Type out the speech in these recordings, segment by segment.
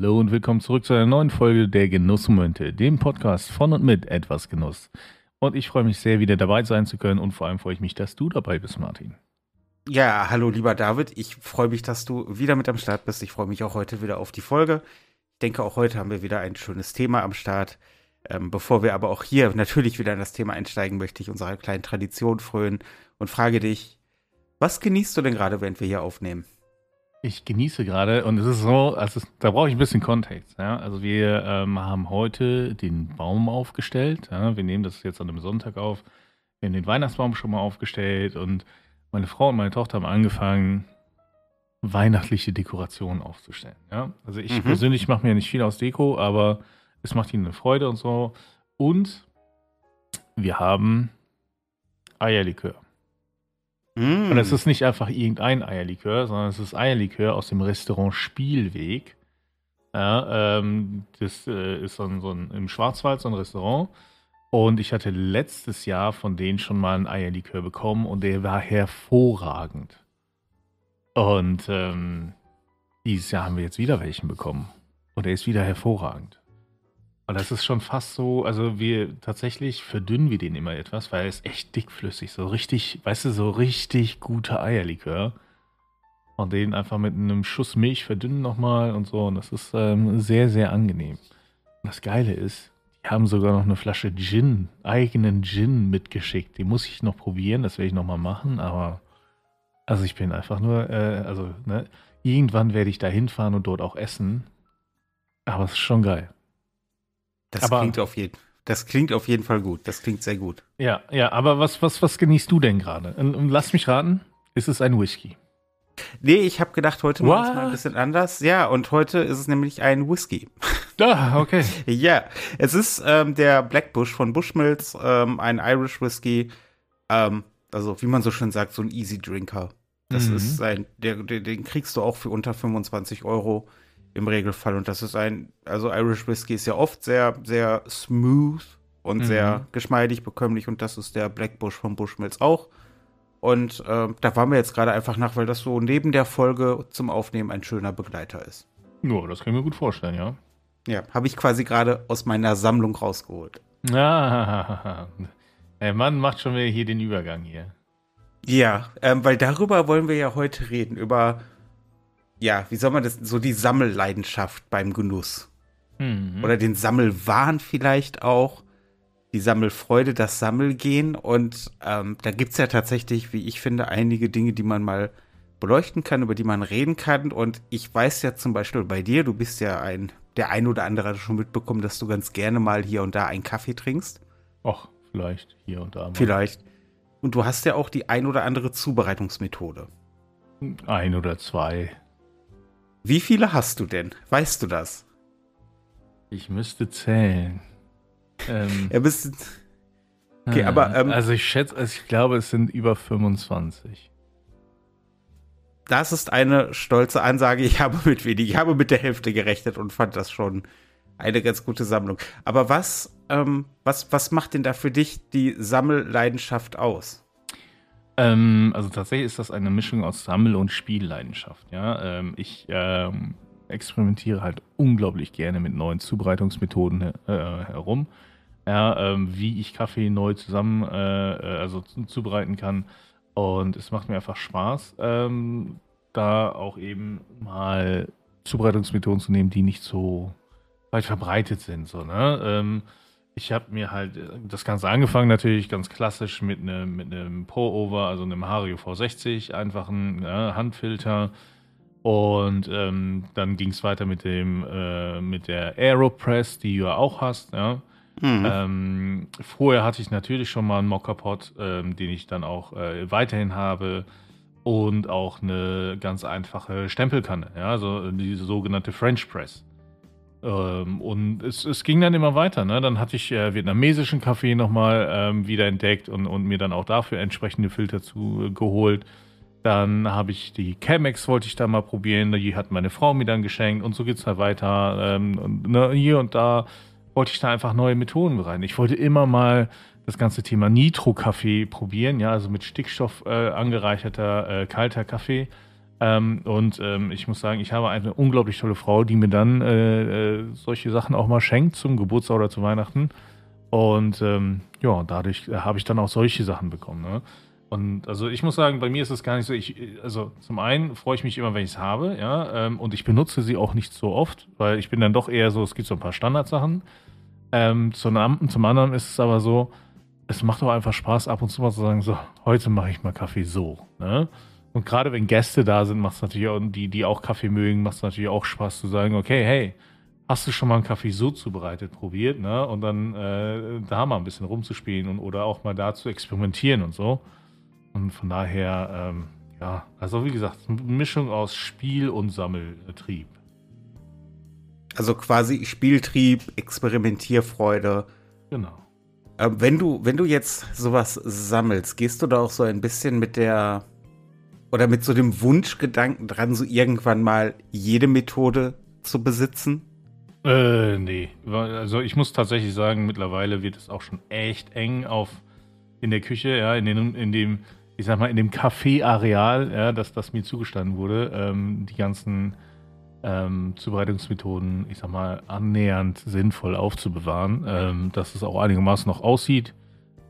Hallo und willkommen zurück zu einer neuen Folge der Genussmomente, dem Podcast von und mit etwas Genuss. Und ich freue mich sehr, wieder dabei sein zu können und vor allem freue ich mich, dass du dabei bist, Martin. Ja, hallo lieber David. Ich freue mich, dass du wieder mit am Start bist. Ich freue mich auch heute wieder auf die Folge. Ich denke, auch heute haben wir wieder ein schönes Thema am Start. Ähm, bevor wir aber auch hier natürlich wieder in das Thema einsteigen, möchte ich unserer kleinen Tradition frönen und frage dich, was genießt du denn gerade, während wir hier aufnehmen? Ich genieße gerade und es ist so, also da brauche ich ein bisschen Kontext. Ja? Also wir ähm, haben heute den Baum aufgestellt. Ja? Wir nehmen das jetzt an einem Sonntag auf. Wir haben den Weihnachtsbaum schon mal aufgestellt und meine Frau und meine Tochter haben angefangen, weihnachtliche Dekorationen aufzustellen. Ja? Also ich mhm. persönlich mache mir nicht viel aus Deko, aber es macht ihnen eine Freude und so. Und wir haben Eierlikör. Mm. Und es ist nicht einfach irgendein Eierlikör, sondern es ist Eierlikör aus dem Restaurant Spielweg. Ja, ähm, das äh, ist so ein, so ein, im Schwarzwald so ein Restaurant. Und ich hatte letztes Jahr von denen schon mal einen Eierlikör bekommen und der war hervorragend. Und ähm, dieses Jahr haben wir jetzt wieder welchen bekommen. Und der ist wieder hervorragend. Und das ist schon fast so, also wir tatsächlich verdünnen wir den immer etwas, weil er ist echt dickflüssig, so richtig, weißt du, so richtig guter Eierlikör. Und den einfach mit einem Schuss Milch verdünnen nochmal und so. Und das ist ähm, sehr, sehr angenehm. Und das Geile ist, die haben sogar noch eine Flasche Gin, eigenen Gin mitgeschickt. Die muss ich noch probieren, das werde ich nochmal machen, aber also ich bin einfach nur, äh, also, ne, irgendwann werde ich da hinfahren und dort auch essen. Aber es ist schon geil. Das aber, klingt auf jeden das klingt auf jeden Fall gut. Das klingt sehr gut. Ja, ja, aber was, was, was genießt du denn gerade? Und, lass mich raten, ist es ein Whisky? Nee, ich habe gedacht, heute machen wir es mal ein bisschen anders. Ja, und heute ist es nämlich ein Whisky. Ah, okay. ja, es ist ähm, der Black Bush von Bushmills, ähm, ein Irish Whisky. Ähm, also, wie man so schön sagt, so ein Easy Drinker. Das mhm. ist ein, der, den kriegst du auch für unter 25 Euro im Regelfall. Und das ist ein, also Irish Whiskey ist ja oft sehr, sehr smooth und mhm. sehr geschmeidig, bekömmlich. Und das ist der Black Bush von Bushmills auch. Und äh, da waren wir jetzt gerade einfach nach, weil das so neben der Folge zum Aufnehmen ein schöner Begleiter ist. Ja, das kann ich mir gut vorstellen, ja. Ja, habe ich quasi gerade aus meiner Sammlung rausgeholt. Ah, der Mann macht schon wieder hier den Übergang hier. Ja, ähm, weil darüber wollen wir ja heute reden, über ja, wie soll man das, so die Sammelleidenschaft beim Genuss. Mhm. Oder den Sammelwahn vielleicht auch. Die Sammelfreude, das Sammelgehen. Und ähm, da gibt es ja tatsächlich, wie ich finde, einige Dinge, die man mal beleuchten kann, über die man reden kann. Und ich weiß ja zum Beispiel bei dir, du bist ja ein, der ein oder andere hat schon mitbekommen, dass du ganz gerne mal hier und da einen Kaffee trinkst. Ach, vielleicht hier und da mal. Vielleicht. Und du hast ja auch die ein oder andere Zubereitungsmethode. Ein oder zwei. Wie viele hast du denn? Weißt du das? Ich müsste zählen. Ähm, er bist. Okay, aber. Ähm, also, ich schätze, also ich glaube, es sind über 25. Das ist eine stolze Ansage. Ich habe mit wenig, ich habe mit der Hälfte gerechnet und fand das schon eine ganz gute Sammlung. Aber was, ähm, was, was macht denn da für dich die Sammelleidenschaft aus? Ähm, also tatsächlich ist das eine Mischung aus Sammel- und Spielleidenschaft. Ja? Ähm, ich ähm, experimentiere halt unglaublich gerne mit neuen Zubereitungsmethoden äh, herum. Ja, ähm, wie ich Kaffee neu zusammen, äh, äh also zubereiten kann. Und es macht mir einfach Spaß, ähm, da auch eben mal Zubereitungsmethoden zu nehmen, die nicht so weit verbreitet sind. So, ne? Ich habe mir halt äh, das Ganze angefangen, natürlich ganz klassisch mit einem mit einem Pour-Over, also einem Hario V60, einfachen ja, Handfilter. Und ähm, dann ging es weiter mit dem äh, mit der Aeropress, die du ja auch hast. Ja. Mhm. Ähm, vorher hatte ich natürlich schon mal einen Mockerpot, ähm, den ich dann auch äh, weiterhin habe. Und auch eine ganz einfache Stempelkanne, ja, also die sogenannte French Press. Ähm, und es, es, ging dann immer weiter. Ne? Dann hatte ich äh, vietnamesischen Kaffee nochmal ähm, wieder entdeckt und, und, mir dann auch dafür entsprechende Filter zu äh. Dann habe ich die Chemex, wollte ich da mal probieren. Die hat meine Frau mir dann geschenkt und so geht es halt weiter. Ähm, und, ne, hier und da wollte ich da einfach neue Methoden bereiten. Ich wollte immer mal das ganze Thema Nitro-Kaffee probieren, ja, also mit Stickstoff äh, angereicherter äh, kalter Kaffee Ähm, und ähm, ich muss sagen, ich habe eine unglaublich tolle Frau, die mir dann äh, äh, solche Sachen auch mal schenkt zum Geburtstag oder zu Weihnachten. Und ähm, ja, dadurch habe ich dann auch solche Sachen bekommen. Ne? Und also ich muss sagen, bei mir ist es gar nicht so. Ich, also zum einen freue ich mich immer, wenn ich es habe, ja, ähm, und ich benutze sie auch nicht so oft, weil ich bin dann doch eher so, es gibt so ein paar Standardsachen. Ähm, zum, zum anderen ist es aber so, es macht auch einfach Spaß, ab und zu mal zu sagen, so, heute mache ich mal Kaffee so. Ne? Und gerade wenn Gäste da sind, macht es natürlich auch, die, die auch Kaffee mögen, macht es natürlich auch Spaß zu sagen, okay, hey, hast du schon mal einen Kaffee so zubereitet, probiert, ne? Und dann äh, da mal ein bisschen rumzuspielen und oder auch mal da zu experimentieren und so. Und von daher, ähm, ja, also wie gesagt, eine Mischung aus Spiel und Sammeltrieb. Also quasi Spieltrieb, Experimentierfreude. Genau. Ähm, wenn du, wenn du jetzt sowas sammelst, gehst du da auch so ein bisschen mit der oder mit so dem Wunschgedanken dran, so irgendwann mal jede Methode zu besitzen? Äh, nee. Also ich muss tatsächlich sagen, mittlerweile wird es auch schon echt eng auf in der Küche, ja, in, den, in dem, ich sag mal, in dem Kaffeeareal, ja, dass das mir zugestanden wurde, ähm, die ganzen ähm, Zubereitungsmethoden, ich sag mal, annähernd sinnvoll aufzubewahren, ähm, dass es auch einigermaßen noch aussieht.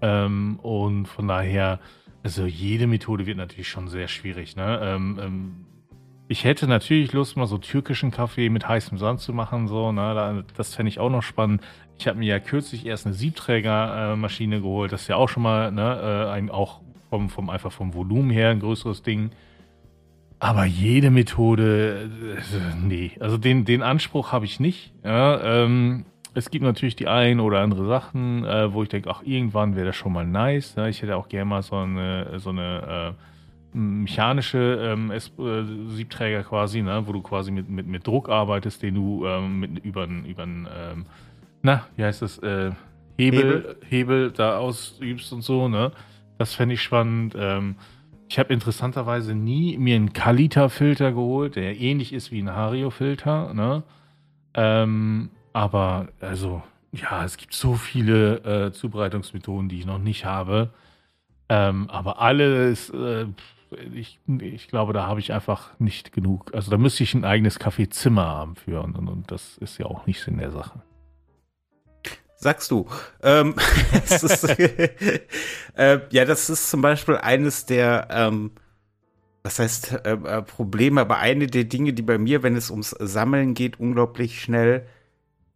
Ähm, und von daher, also jede Methode wird natürlich schon sehr schwierig. Ne? Ähm, ähm, ich hätte natürlich Lust, mal so türkischen Kaffee mit heißem Sand zu machen. So, ne? Das fände ich auch noch spannend. Ich habe mir ja kürzlich erst eine Siebträgermaschine äh, geholt. Das ist ja auch schon mal ne, äh, ein, auch vom, vom, einfach vom Volumen her ein größeres Ding. Aber jede Methode, äh, nee, also den, den Anspruch habe ich nicht. Ja, ähm, es gibt natürlich die ein oder andere Sachen, äh, wo ich denke, ach, irgendwann wäre das schon mal nice. Ja, ich hätte auch gerne mal so eine, so eine äh, mechanische ähm, äh, Siebträger quasi, ne, wo du quasi mit, mit, mit Druck arbeitest, den du ähm, mit, über einen, ähm, na, wie heißt das, äh, Hebel, Hebel, Hebel da ausübst und so, ne? Das fände ich spannend. Ähm, ich habe interessanterweise nie mir einen Kalita-Filter geholt, der ähnlich ist wie ein Hario-Filter. Ne? Ähm, aber also, ja, es gibt so viele äh, Zubereitungsmethoden, die ich noch nicht habe. Ähm, aber alles, äh, ich, ich glaube, da habe ich einfach nicht genug. Also da müsste ich ein eigenes Kaffeezimmer haben für und, und das ist ja auch nicht Sinn der Sache sagst du. Ähm, ist, äh, ja, das ist zum Beispiel eines der, ähm, was heißt äh, äh, Probleme, aber eine der Dinge, die bei mir, wenn es ums Sammeln geht, unglaublich schnell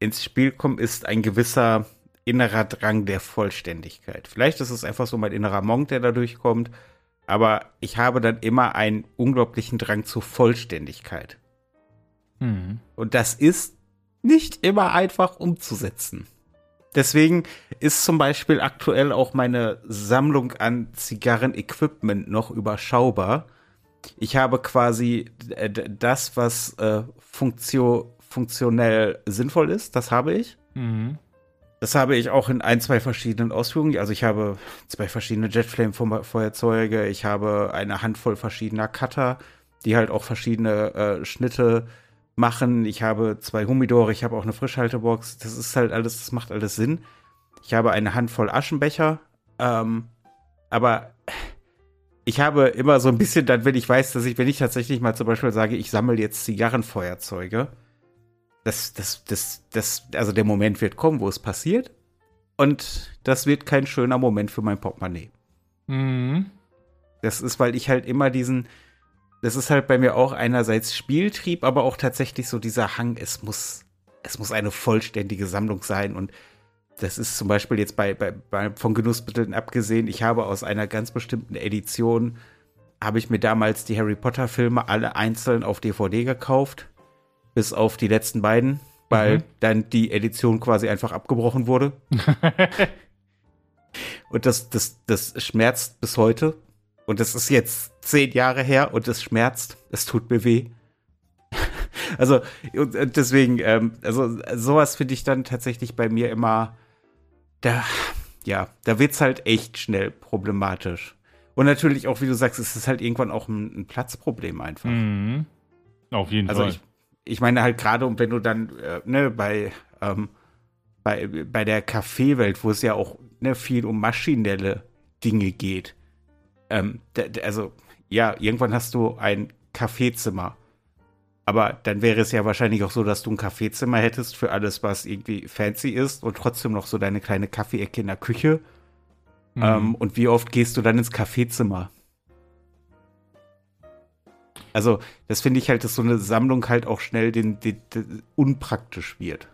ins Spiel kommt, ist ein gewisser innerer Drang der Vollständigkeit. Vielleicht ist es einfach so mein innerer Monk, der da durchkommt, aber ich habe dann immer einen unglaublichen Drang zur Vollständigkeit. Mhm. Und das ist nicht immer einfach umzusetzen. Deswegen ist zum Beispiel aktuell auch meine Sammlung an Zigarren-Equipment noch überschaubar. Ich habe quasi äh, das, was äh, funktio funktionell sinnvoll ist, das habe ich. Mhm. Das habe ich auch in ein, zwei verschiedenen Ausführungen. Also ich habe zwei verschiedene Jetflame-Feuerzeuge, ich habe eine Handvoll verschiedener Cutter, die halt auch verschiedene äh, Schnitte machen. Ich habe zwei Humidore, ich habe auch eine Frischhaltebox. Das ist halt alles, das macht alles Sinn. Ich habe eine Handvoll Aschenbecher. Ähm, aber ich habe immer so ein bisschen dann, wenn ich weiß, dass ich, wenn ich tatsächlich mal zum Beispiel sage, ich sammle jetzt Zigarrenfeuerzeuge, das, das, das, das, also der Moment wird kommen, wo es passiert. Und das wird kein schöner Moment für mein Portemonnaie. Mhm. Das ist, weil ich halt immer diesen, das ist halt bei mir auch einerseits Spieltrieb, aber auch tatsächlich so dieser Hang, es muss, es muss eine vollständige Sammlung sein. Und das ist zum Beispiel jetzt bei, bei, bei von Genussmitteln abgesehen, ich habe aus einer ganz bestimmten Edition, habe ich mir damals die Harry Potter Filme alle einzeln auf DVD gekauft, bis auf die letzten beiden, weil mhm. dann die Edition quasi einfach abgebrochen wurde. Und das, das, das schmerzt bis heute, und es ist jetzt zehn Jahre her und es schmerzt. Es tut mir weh. also, und deswegen, ähm, also sowas finde ich dann tatsächlich bei mir immer, da, ja, da wird es halt echt schnell problematisch. Und natürlich auch, wie du sagst, es ist halt irgendwann auch ein, ein Platzproblem einfach. Mhm. Auf jeden also Fall. Ich, ich meine halt gerade, wenn du dann, äh, ne, bei, ähm, bei, bei der Kaffeewelt, wo es ja auch ne, viel um maschinelle Dinge geht, ähm, also ja, irgendwann hast du ein Kaffeezimmer. Aber dann wäre es ja wahrscheinlich auch so, dass du ein Kaffeezimmer hättest für alles, was irgendwie fancy ist und trotzdem noch so deine kleine Kaffeeecke in der Küche. Mhm. Ähm, und wie oft gehst du dann ins Kaffeezimmer? Also, das finde ich halt, dass so eine Sammlung halt auch schnell den, den, den unpraktisch wird.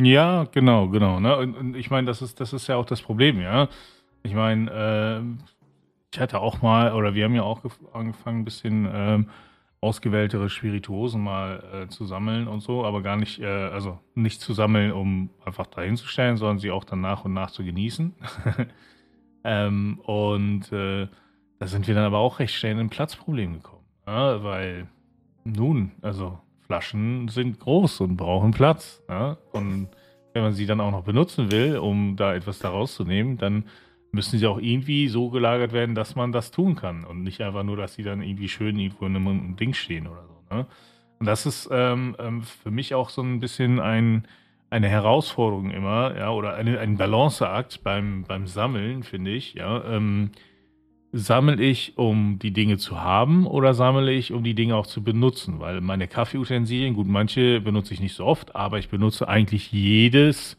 Ja, genau, genau. Ne? Und, und ich meine, das ist, das ist ja auch das Problem, ja. Ich meine, äh, ich hatte auch mal, oder wir haben ja auch angefangen, ein bisschen ähm, ausgewähltere Spirituosen mal äh, zu sammeln und so, aber gar nicht, äh, also nicht zu sammeln, um einfach dahin zu stellen, sondern sie auch dann nach und nach zu genießen. ähm, und äh, da sind wir dann aber auch recht schnell in ein Platzproblem gekommen. Ja, weil, nun, also Flaschen sind groß und brauchen Platz. Ja? Und wenn man sie dann auch noch benutzen will, um da etwas daraus zu nehmen, dann müssen sie auch irgendwie so gelagert werden, dass man das tun kann und nicht einfach nur, dass sie dann irgendwie schön irgendwo in einem Ding stehen oder so. Ne? Und das ist ähm, ähm, für mich auch so ein bisschen ein, eine Herausforderung immer, ja, oder eine, ein Balanceakt beim, beim Sammeln, finde ich, ja. Ähm, sammle ich, um die Dinge zu haben oder sammle ich, um die Dinge auch zu benutzen? Weil meine Kaffeeutensilien, gut, manche benutze ich nicht so oft, aber ich benutze eigentlich jedes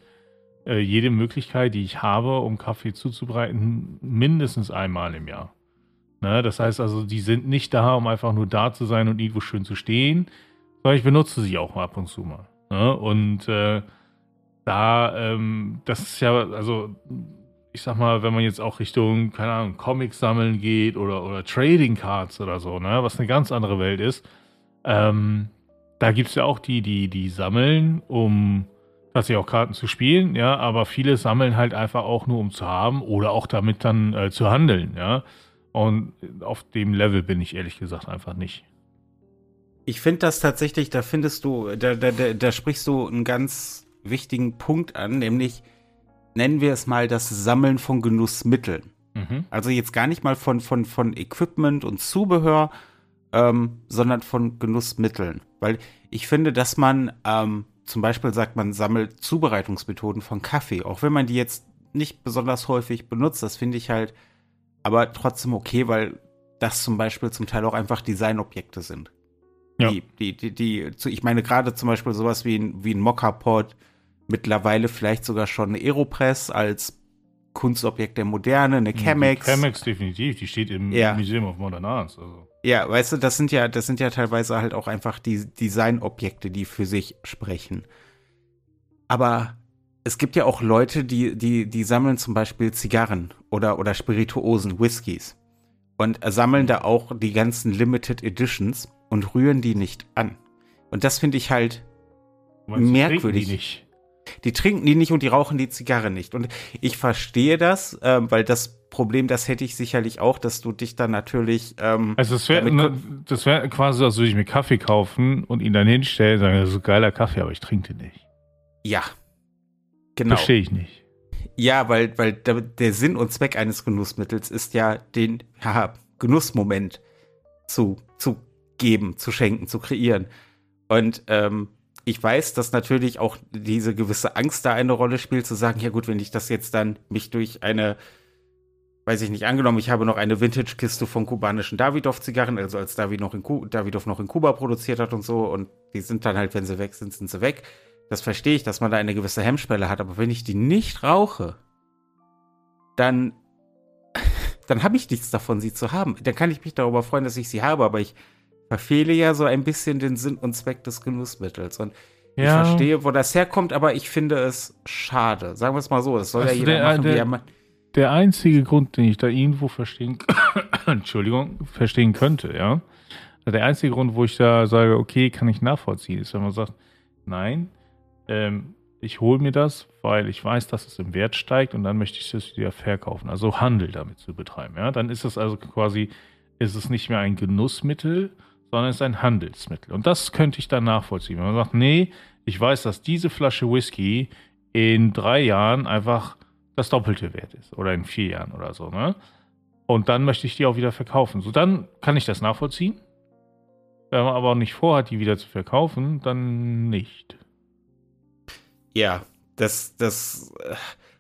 äh, jede Möglichkeit, die ich habe, um Kaffee zuzubereiten, mindestens einmal im Jahr. Ne? Das heißt also, die sind nicht da, um einfach nur da zu sein und irgendwo schön zu stehen, sondern ich benutze sie auch ab und zu mal. Ne? Und äh, da, ähm, das ist ja, also ich sag mal, wenn man jetzt auch Richtung, keine Ahnung, Comics sammeln geht oder, oder Trading Cards oder so, ne, was eine ganz andere Welt ist, ähm, da gibt es ja auch die, die, die sammeln, um tatsächlich auch Karten zu spielen, ja, aber viele sammeln halt einfach auch nur, um zu haben oder auch damit dann äh, zu handeln, ja. Und auf dem Level bin ich ehrlich gesagt einfach nicht. Ich finde das tatsächlich, da findest du, da, da, da, da sprichst du einen ganz wichtigen Punkt an, nämlich nennen wir es mal das Sammeln von Genussmitteln. Mhm. Also jetzt gar nicht mal von, von, von Equipment und Zubehör, ähm, sondern von Genussmitteln. Weil ich finde, dass man ähm, zum Beispiel sagt man, sammelt Zubereitungsmethoden von Kaffee, auch wenn man die jetzt nicht besonders häufig benutzt, das finde ich halt aber trotzdem okay, weil das zum Beispiel zum Teil auch einfach Designobjekte sind. Ja. Die, die, die, die, ich meine, gerade zum Beispiel sowas wie ein, wie ein Mokka-Pod, mittlerweile vielleicht sogar schon eine Aeropress als Kunstobjekt der Moderne, eine Chemex. Die Chemex definitiv, die steht im ja. Museum of Modern Arts. Also. Ja, weißt du, das sind ja, das sind ja teilweise halt auch einfach die Designobjekte, die für sich sprechen. Aber es gibt ja auch Leute, die, die, die sammeln zum Beispiel Zigarren oder, oder Spirituosen, Whiskys. Und sammeln da auch die ganzen Limited Editions und rühren die nicht an. Und das finde ich halt merkwürdig. Die, nicht? Die trinken die nicht und die rauchen die Zigarre nicht. Und ich verstehe das, äh, weil das Problem, das hätte ich sicherlich auch, dass du dich dann natürlich. Ähm, also das wäre ne, das wäre quasi, als würde ich mir Kaffee kaufen und ihn dann hinstellen und sagen, das ist ein geiler Kaffee, aber ich trinke den nicht. Ja. Genau. Verstehe ich nicht. Ja, weil, weil der, der, Sinn und Zweck eines Genussmittels ist ja, den haha, Genussmoment zu, zu geben, zu schenken, zu kreieren. Und ähm, ich weiß, dass natürlich auch diese gewisse Angst da eine Rolle spielt, zu sagen, ja gut, wenn ich das jetzt dann mich durch eine weiß ich nicht, angenommen, ich habe noch eine Vintage-Kiste von kubanischen Davidoff-Zigarren, also als David noch in Davidoff noch in Kuba produziert hat und so, und die sind dann halt, wenn sie weg sind, sind sie weg. Das verstehe ich, dass man da eine gewisse Hemmschwelle hat, aber wenn ich die nicht rauche, dann, dann habe ich nichts davon, sie zu haben. Dann kann ich mich darüber freuen, dass ich sie habe, aber ich verfehle ja so ein bisschen den Sinn und Zweck des Genussmittels. Und ja. ich verstehe, wo das herkommt, aber ich finde es schade. Sagen wir es mal so, es soll also ja jeder der, machen, der, wie er macht der einzige Grund, den ich da irgendwo verstehen, Entschuldigung, verstehen könnte, ja. Der einzige Grund, wo ich da sage, okay, kann ich nachvollziehen, ist, wenn man sagt, nein, ähm, ich hole mir das, weil ich weiß, dass es im Wert steigt und dann möchte ich es wieder verkaufen. Also Handel damit zu betreiben. Ja? Dann ist es also quasi, ist es nicht mehr ein Genussmittel, sondern es ist ein Handelsmittel. Und das könnte ich dann nachvollziehen. Wenn man sagt, nee, ich weiß, dass diese Flasche Whisky in drei Jahren einfach das doppelte Wert ist oder in vier Jahren oder so. Ne? Und dann möchte ich die auch wieder verkaufen. So, dann kann ich das nachvollziehen. Wenn man aber nicht vorhat, die wieder zu verkaufen, dann nicht. Ja, das, das,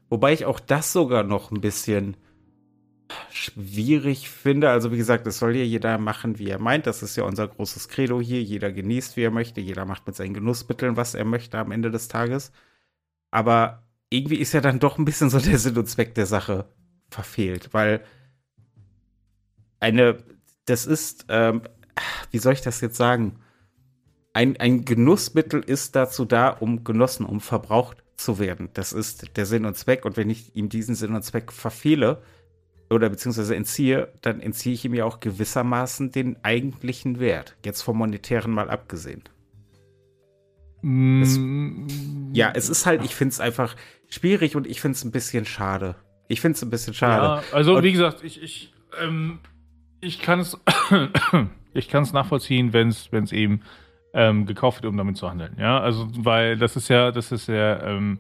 wobei ich auch das sogar noch ein bisschen schwierig finde. Also wie gesagt, das soll ja jeder machen, wie er meint. Das ist ja unser großes Credo hier. Jeder genießt, wie er möchte. Jeder macht mit seinen Genussmitteln, was er möchte am Ende des Tages. Aber irgendwie ist ja dann doch ein bisschen so der Sinn und Zweck der Sache verfehlt, weil eine, das ist, ähm, wie soll ich das jetzt sagen? Ein, ein Genussmittel ist dazu da, um genossen, um verbraucht zu werden. Das ist der Sinn und Zweck. Und wenn ich ihm diesen Sinn und Zweck verfehle, oder beziehungsweise entziehe, dann entziehe ich ihm ja auch gewissermaßen den eigentlichen Wert. Jetzt vom monetären mal abgesehen. Mm. Es, ja, es ist halt, ich finde es einfach schwierig und ich finde es ein bisschen schade. Ich finde es ein bisschen schade. Ja, also und, wie gesagt, ich, ich, ähm, ich kann es ich kann es nachvollziehen, wenn es eben ähm, gekauft wird, um damit zu handeln. Ja, also weil das ist ja, das ist ja ähm,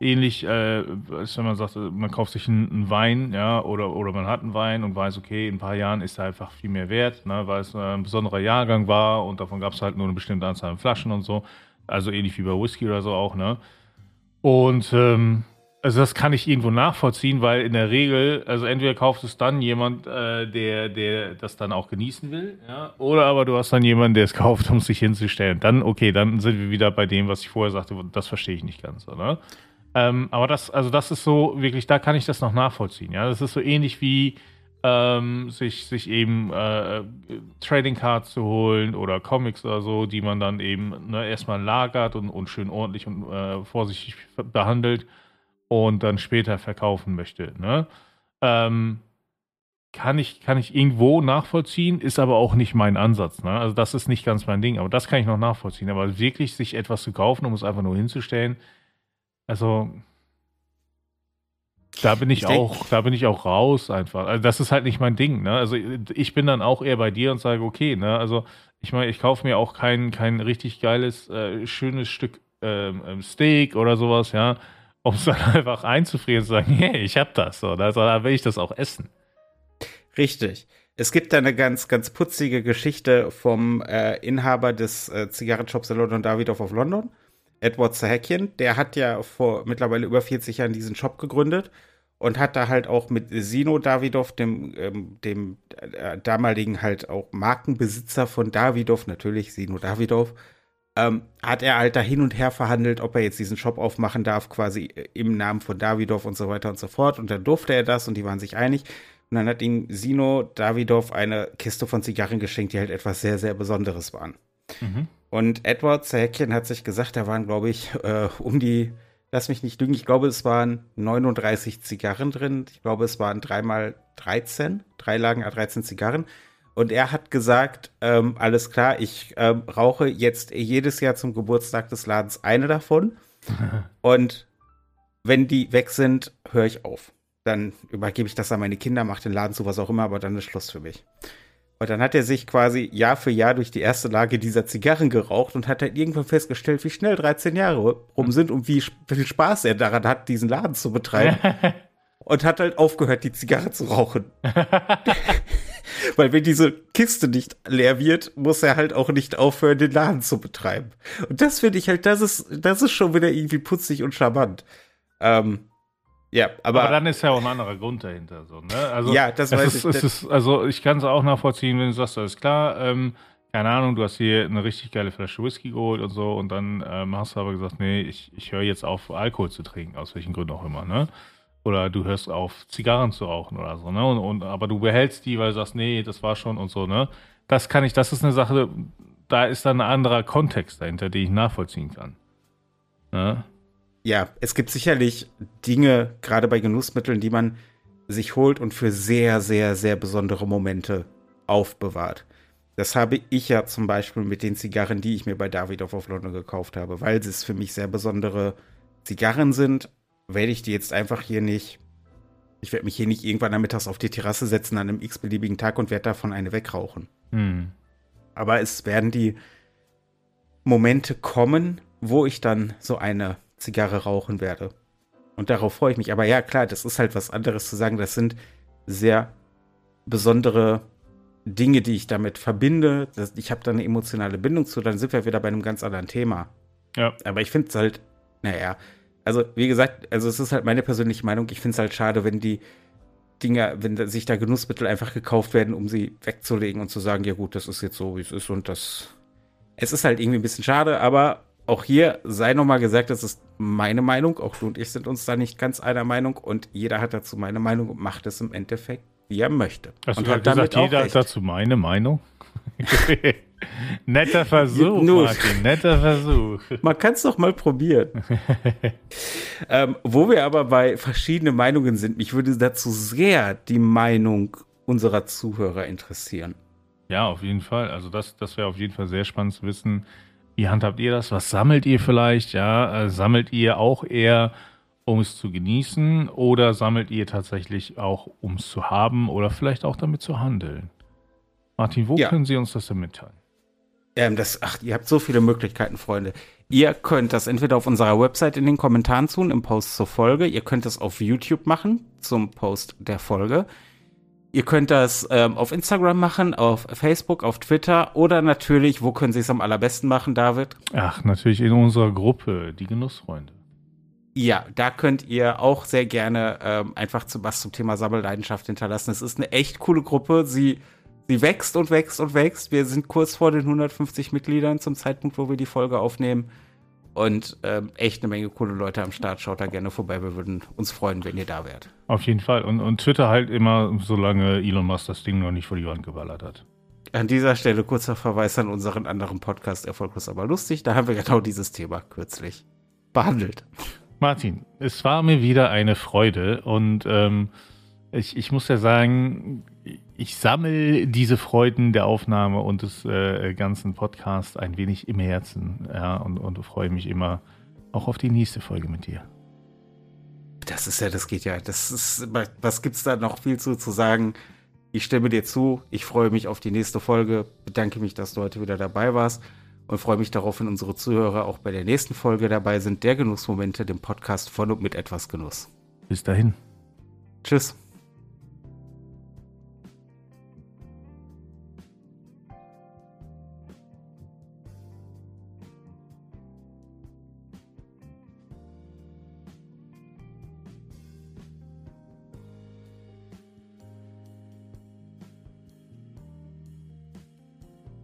ähnlich, äh, wenn man sagt, man kauft sich einen, einen, Wein, ja, oder, oder man hat einen Wein und weiß, okay, in ein paar Jahren ist er einfach viel mehr wert, ne, weil es ein besonderer Jahrgang war und davon gab es halt nur eine bestimmte Anzahl an Flaschen und so. Also ähnlich wie bei Whisky oder so auch, ne? Und ähm, also das kann ich irgendwo nachvollziehen, weil in der Regel, also entweder kauft es dann jemand, äh, der, der das dann auch genießen will, ja, oder aber du hast dann jemanden, der es kauft, um sich hinzustellen. Dann, okay, dann sind wir wieder bei dem, was ich vorher sagte, das verstehe ich nicht ganz, oder? Ähm, aber das, also das ist so wirklich, da kann ich das noch nachvollziehen. Ja, das ist so ähnlich wie ähm, sich, sich eben äh, Trading Cards zu holen oder Comics oder so, die man dann eben ne, erstmal lagert und, und schön ordentlich und äh, vorsichtig behandelt und dann später verkaufen möchte. Ne? Ähm, kann ich, kann ich irgendwo nachvollziehen, ist aber auch nicht mein Ansatz. Ne? Also das ist nicht ganz mein Ding, aber das kann ich noch nachvollziehen. Aber wirklich sich etwas zu kaufen, um es einfach nur hinzustellen, also da bin ich, ich auch, denk, da bin ich auch raus einfach. Also das ist halt nicht mein Ding. Ne? Also ich bin dann auch eher bei dir und sage, okay, ne, also ich meine, ich kaufe mir auch kein, kein richtig geiles, äh, schönes Stück ähm, ähm Steak oder sowas, ja, um es dann einfach einzufrieren und zu sagen, hey, ich hab das. So, also, da will ich das auch essen. Richtig. Es gibt da eine ganz, ganz putzige Geschichte vom äh, Inhaber des äh, Zigarrenshops in London, Davidoff of London. Edward Zahackian, der hat ja vor mittlerweile über 40 Jahren diesen Shop gegründet und hat da halt auch mit Sino Davidoff, dem, ähm, dem äh, damaligen halt auch Markenbesitzer von Davidoff, natürlich Sino Davidoff, ähm, hat er halt da hin und her verhandelt, ob er jetzt diesen Shop aufmachen darf, quasi äh, im Namen von Davidoff und so weiter und so fort. Und dann durfte er das und die waren sich einig. Und dann hat ihm Sino Davidoff eine Kiste von Zigarren geschenkt, die halt etwas sehr, sehr Besonderes waren. Mhm. Und Edward Zäckchen hat sich gesagt, da waren, glaube ich, äh, um die, lass mich nicht lügen, ich glaube, es waren 39 Zigarren drin. Ich glaube, es waren dreimal 13, drei Lagen A13 Zigarren. Und er hat gesagt, ähm, alles klar, ich ähm, rauche jetzt jedes Jahr zum Geburtstag des Ladens eine davon. und wenn die weg sind, höre ich auf. Dann übergebe ich das an meine Kinder, mache den Laden zu, was auch immer, aber dann ist Schluss für mich. Und dann hat er sich quasi Jahr für Jahr durch die erste Lage dieser Zigarren geraucht und hat dann irgendwann festgestellt, wie schnell 13 Jahre rum sind und wie viel Spaß er daran hat, diesen Laden zu betreiben. und hat halt aufgehört, die Zigarre zu rauchen. Weil wenn diese Kiste nicht leer wird, muss er halt auch nicht aufhören, den Laden zu betreiben. Und das finde ich halt, das ist, das ist schon wieder irgendwie putzig und charmant. Ähm, ja, aber, aber dann ist ja auch ein anderer Grund dahinter. So, ne? also, ja, das weiß ist, ich. Ist, also ich kann es auch nachvollziehen, wenn du sagst, alles klar, ähm, keine Ahnung, du hast hier eine richtig geile Flasche Whisky geholt und so und dann ähm, hast du aber gesagt, nee, ich, ich höre jetzt auf, Alkohol zu trinken, aus welchen Gründen auch immer, ne? Oder du hörst auf, Zigarren zu rauchen oder so, ne? Und, und, aber du behältst die, weil du sagst, nee, das war schon und so, ne? Das kann ich, das ist eine Sache, da ist dann ein anderer Kontext dahinter, den ich nachvollziehen kann. Ne? Ja, es gibt sicherlich Dinge, gerade bei Genussmitteln, die man sich holt und für sehr, sehr, sehr besondere Momente aufbewahrt. Das habe ich ja zum Beispiel mit den Zigarren, die ich mir bei Davidoff auf London gekauft habe, weil es für mich sehr besondere Zigarren sind, werde ich die jetzt einfach hier nicht. Ich werde mich hier nicht irgendwann nachmittags auf die Terrasse setzen an einem x-beliebigen Tag und werde davon eine wegrauchen. Hm. Aber es werden die Momente kommen, wo ich dann so eine Zigarre rauchen werde. Und darauf freue ich mich. Aber ja, klar, das ist halt was anderes zu sagen. Das sind sehr besondere Dinge, die ich damit verbinde. Ich habe da eine emotionale Bindung zu. Dann sind wir wieder bei einem ganz anderen Thema. Ja. Aber ich finde es halt, naja, also wie gesagt, also es ist halt meine persönliche Meinung. Ich finde es halt schade, wenn die Dinge, wenn sich da Genussmittel einfach gekauft werden, um sie wegzulegen und zu sagen, ja gut, das ist jetzt so, wie es ist und das. Es ist halt irgendwie ein bisschen schade, aber auch hier sei nochmal gesagt, das ist meine Meinung. Auch du und ich sind uns da nicht ganz einer Meinung und jeder hat dazu meine Meinung und macht es im Endeffekt, wie er möchte. Hast und du hat gesagt, jeder hat dazu meine Meinung? netter Versuch, Martin, netter Versuch. Man kann es doch mal probieren. ähm, wo wir aber bei verschiedenen Meinungen sind, mich würde dazu sehr die Meinung unserer Zuhörer interessieren. Ja, auf jeden Fall. Also das, das wäre auf jeden Fall sehr spannend zu wissen. Wie handhabt ihr das? Was sammelt ihr vielleicht? Ja, äh, sammelt ihr auch eher, um es zu genießen, oder sammelt ihr tatsächlich auch, um es zu haben oder vielleicht auch damit zu handeln? Martin, wo Ja. können Sie uns das denn mitteilen? Ähm, das, ach, ihr habt so viele Möglichkeiten, Freunde. Ihr könnt das entweder auf unserer Website in den Kommentaren tun, im Post zur Folge. Ihr könnt das auf YouTube machen, zum Post der Folge. Ihr könnt das ähm, auf Instagram machen, auf Facebook, auf Twitter oder natürlich, wo können Sie es am allerbesten machen, David? Ach, natürlich in unserer Gruppe, die Genussfreunde. Ja, da könnt ihr auch sehr gerne ähm, einfach zu, was zum Thema Sammelleidenschaft hinterlassen. Es ist eine echt coole Gruppe. Sie, sie wächst und wächst und wächst. Wir sind kurz vor den 150 Mitgliedern zum Zeitpunkt, wo wir die Folge aufnehmen. Und ähm, echt eine Menge coole Leute am Start. Schaut da gerne vorbei. Wir würden uns freuen, wenn ihr da wärt. Auf jeden Fall. Und, und Twitter halt immer, solange Elon Musk das Ding noch nicht vor die Wand geballert hat. An dieser Stelle kurzer Verweis an unseren anderen Podcast, Erfolglos aber lustig. Da haben wir genau dieses Thema kürzlich behandelt. Martin, es war mir wieder eine Freude und ähm, ich, ich muss ja sagen, ich sammle diese Freuden der Aufnahme und des äh, ganzen Podcasts ein wenig im Herzen ja, und, und freue mich immer auch auf die nächste Folge mit dir. Das ist ja, das geht ja. Das ist, was gibt's da noch viel zu, zu sagen? Ich stimme dir zu. Ich freue mich auf die nächste Folge. Bedanke mich, dass du heute wieder dabei warst und freue mich darauf, wenn unsere Zuhörer auch bei der nächsten Folge dabei sind. Der Genussmomente, dem Podcast von und mit etwas Genuss. Bis dahin. Tschüss.